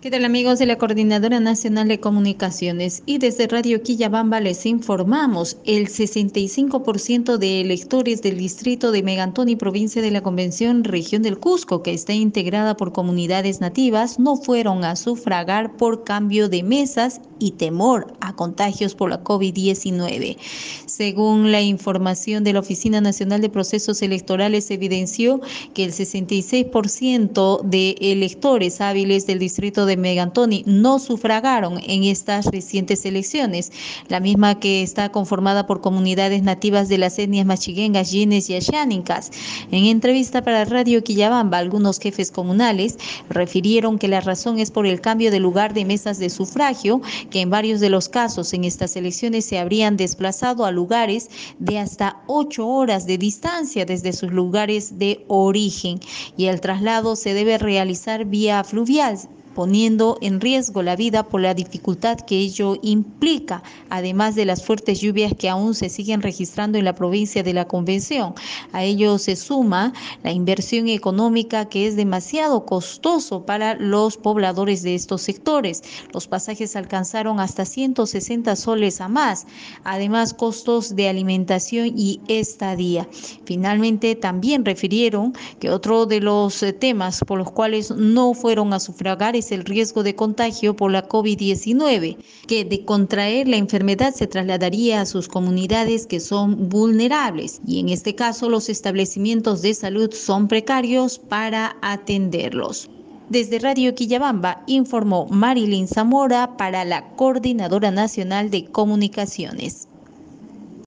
¿Qué tal amigos de la Coordinadora Nacional de Comunicaciones? Y desde Radio Quillabamba les informamos, el 65% de electores del distrito de Megantón y provincia de la Convención Región del Cusco, que está integrada por comunidades nativas, no fueron a sufragar por cambio de mesas y temor a contagios por la COVID-19. Según la información de la Oficina Nacional de Procesos Electorales, evidenció que el 66% de electores hábiles del distrito de de Megantoni no sufragaron en estas recientes elecciones, la misma que está conformada por comunidades nativas de las etnias machiguengas, yenes y ashánicas. En entrevista para Radio Quillabamba, algunos jefes comunales refirieron que la razón es por el cambio de lugar de mesas de sufragio, que en varios de los casos en estas elecciones se habrían desplazado a lugares de hasta ocho horas de distancia desde sus lugares de origen y el traslado se debe realizar vía fluvial poniendo en riesgo la vida por la dificultad que ello implica, además de las fuertes lluvias que aún se siguen registrando en la provincia de la Convención. A ello se suma la inversión económica que es demasiado costoso para los pobladores de estos sectores. Los pasajes alcanzaron hasta 160 soles a más, además costos de alimentación y estadía. Finalmente, también refirieron que otro de los temas por los cuales no fueron a sufragar el riesgo de contagio por la COVID-19, que de contraer la enfermedad se trasladaría a sus comunidades que son vulnerables y en este caso los establecimientos de salud son precarios para atenderlos. Desde Radio Quillabamba informó Marilyn Zamora para la Coordinadora Nacional de Comunicaciones.